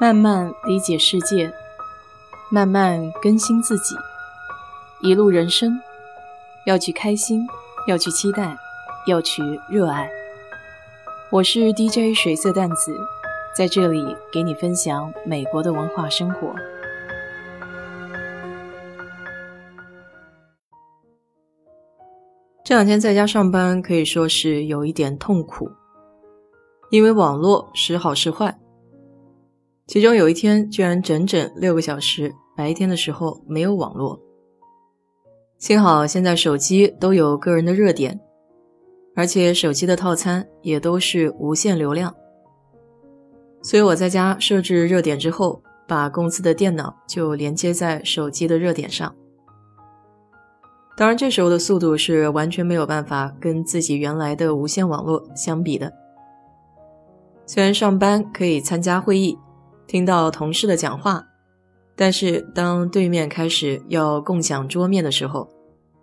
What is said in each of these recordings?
慢慢理解世界，慢慢更新自己，一路人生，要去开心，要去期待，要去热爱。我是 DJ 水色淡子，在这里给你分享美国的文化生活。这两天在家上班可以说是有一点痛苦，因为网络时好时坏。其中有一天，居然整整六个小时，白天的时候没有网络。幸好现在手机都有个人的热点，而且手机的套餐也都是无限流量，所以我在家设置热点之后，把公司的电脑就连接在手机的热点上。当然，这时候的速度是完全没有办法跟自己原来的无线网络相比的。虽然上班可以参加会议。听到同事的讲话，但是当对面开始要共享桌面的时候，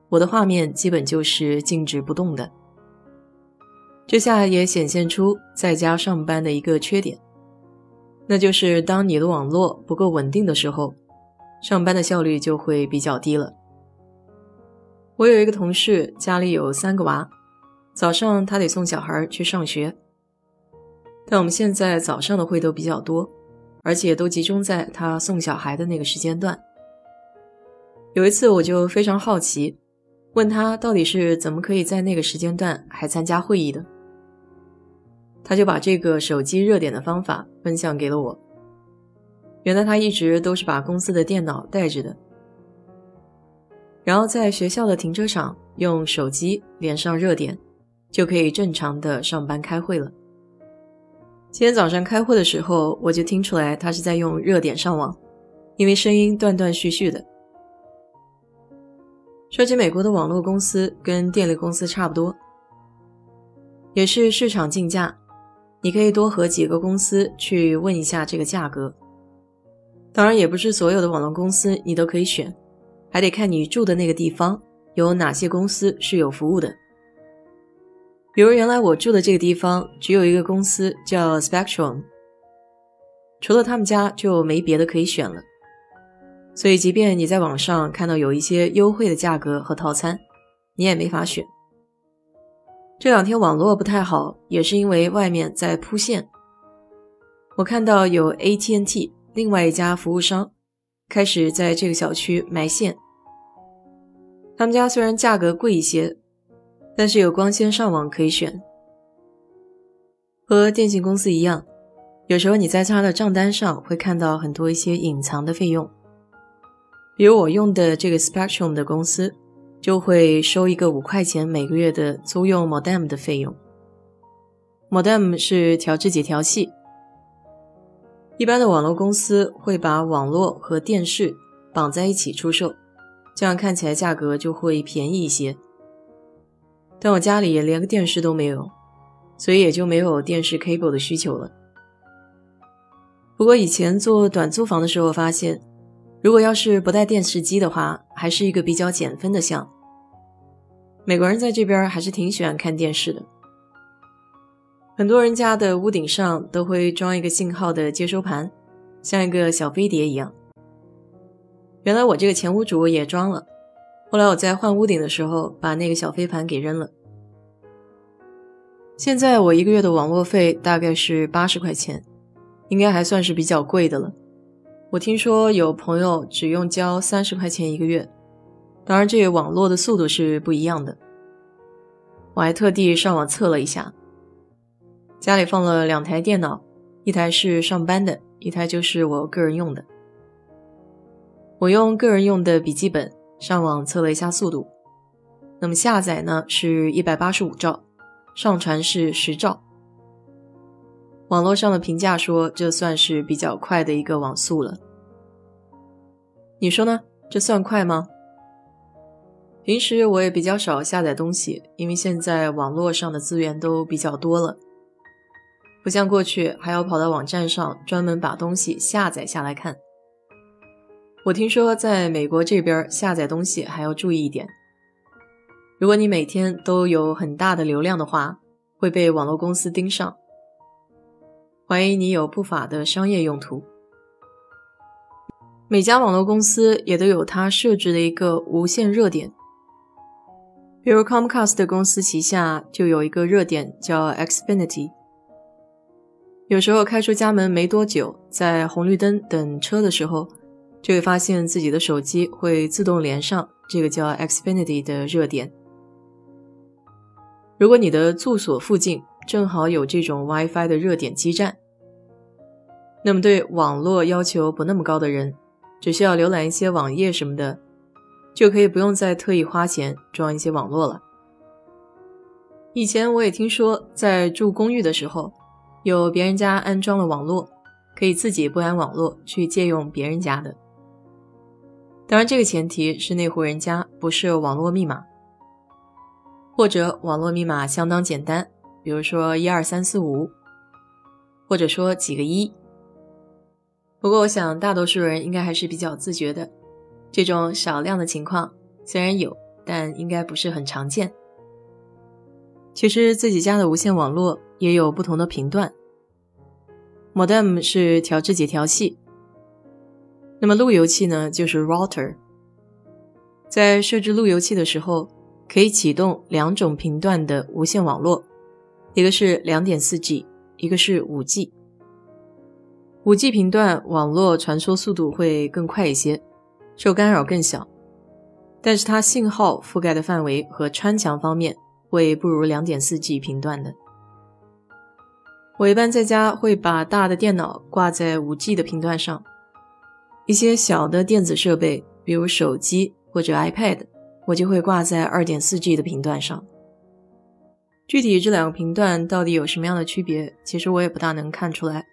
我的画面基本就是静止不动的。这下也显现出在家上班的一个缺点，那就是当你的网络不够稳定的时候，上班的效率就会比较低了。我有一个同事，家里有三个娃，早上他得送小孩去上学，但我们现在早上的会都比较多。而且都集中在他送小孩的那个时间段。有一次，我就非常好奇，问他到底是怎么可以在那个时间段还参加会议的。他就把这个手机热点的方法分享给了我。原来他一直都是把公司的电脑带着的，然后在学校的停车场用手机连上热点，就可以正常的上班开会了。今天早上开会的时候，我就听出来他是在用热点上网，因为声音断断续续的。说起美国的网络公司，跟电力公司差不多，也是市场竞价，你可以多和几个公司去问一下这个价格。当然，也不是所有的网络公司你都可以选，还得看你住的那个地方有哪些公司是有服务的。比如，原来我住的这个地方只有一个公司叫 Spectrum，除了他们家就没别的可以选了。所以，即便你在网上看到有一些优惠的价格和套餐，你也没法选。这两天网络不太好，也是因为外面在铺线。我看到有 AT&T 另外一家服务商开始在这个小区埋线，他们家虽然价格贵一些。但是有光纤上网可以选，和电信公司一样，有时候你在他的账单上会看到很多一些隐藏的费用，比如我用的这个 Spectrum 的公司就会收一个五块钱每个月的租用 Modem 的费用。Modem 是调制解调器，一般的网络公司会把网络和电视绑在一起出售，这样看起来价格就会便宜一些。但我家里也连个电视都没有，所以也就没有电视 cable 的需求了。不过以前做短租房的时候发现，如果要是不带电视机的话，还是一个比较减分的项。美国人在这边还是挺喜欢看电视的，很多人家的屋顶上都会装一个信号的接收盘，像一个小飞碟一样。原来我这个前屋主也装了。后来我在换屋顶的时候，把那个小飞盘给扔了。现在我一个月的网络费大概是八十块钱，应该还算是比较贵的了。我听说有朋友只用交三十块钱一个月，当然这个网络的速度是不一样的。我还特地上网测了一下，家里放了两台电脑，一台是上班的，一台就是我个人用的。我用个人用的笔记本。上网测了一下速度，那么下载呢是一百八十五兆，上传是十兆。网络上的评价说这算是比较快的一个网速了。你说呢？这算快吗？平时我也比较少下载东西，因为现在网络上的资源都比较多了，不像过去还要跑到网站上专门把东西下载下来看。我听说，在美国这边下载东西还要注意一点。如果你每天都有很大的流量的话，会被网络公司盯上，怀疑你有不法的商业用途，每家网络公司也都有它设置的一个无线热点。比如 Comcast 公司旗下就有一个热点叫 Xfinity。有时候开出家门没多久，在红绿灯等车的时候，就会发现自己的手机会自动连上这个叫 Xfinity 的热点。如果你的住所附近正好有这种 WiFi 的热点基站，那么对网络要求不那么高的人，只需要浏览一些网页什么的。就可以不用再特意花钱装一些网络了。以前我也听说，在住公寓的时候，有别人家安装了网络，可以自己不安网络去借用别人家的。当然，这个前提是那户人家不设网络密码，或者网络密码相当简单，比如说一二三四五，或者说几个一。不过，我想大多数人应该还是比较自觉的。这种少量的情况虽然有，但应该不是很常见。其实自己家的无线网络也有不同的频段。Modem 是调制解调器，那么路由器呢就是 router。在设置路由器的时候，可以启动两种频段的无线网络，一个是 2.4G，一个是 5G。5G 频段网络传输速度会更快一些。受干扰更小，但是它信号覆盖的范围和穿墙方面会不如两点四 G 频段的。我一般在家会把大的电脑挂在五 G 的频段上，一些小的电子设备，比如手机或者 iPad，我就会挂在二点四 G 的频段上。具体这两个频段到底有什么样的区别，其实我也不大能看出来，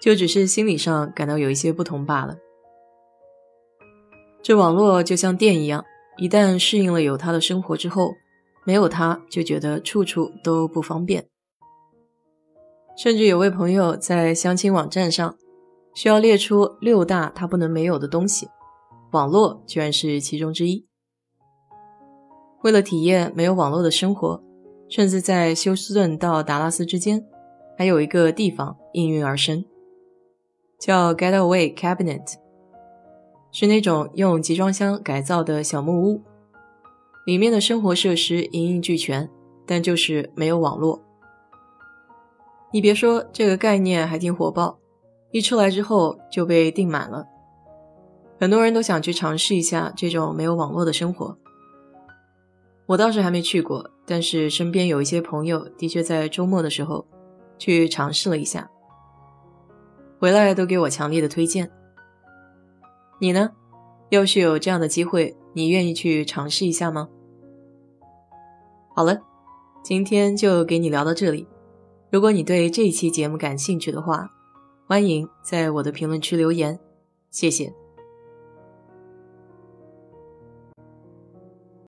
就只是心理上感到有一些不同罢了。这网络就像电一样，一旦适应了有它的生活之后，没有它就觉得处处都不方便。甚至有位朋友在相亲网站上需要列出六大他不能没有的东西，网络居然是其中之一。为了体验没有网络的生活，甚至在休斯顿到达拉斯之间，还有一个地方应运而生，叫 Getaway Cabinet。是那种用集装箱改造的小木屋，里面的生活设施一应俱全，但就是没有网络。你别说，这个概念还挺火爆，一出来之后就被订满了，很多人都想去尝试一下这种没有网络的生活。我倒是还没去过，但是身边有一些朋友的确在周末的时候去尝试了一下，回来都给我强烈的推荐。你呢？要是有这样的机会，你愿意去尝试一下吗？好了，今天就给你聊到这里。如果你对这一期节目感兴趣的话，欢迎在我的评论区留言，谢谢。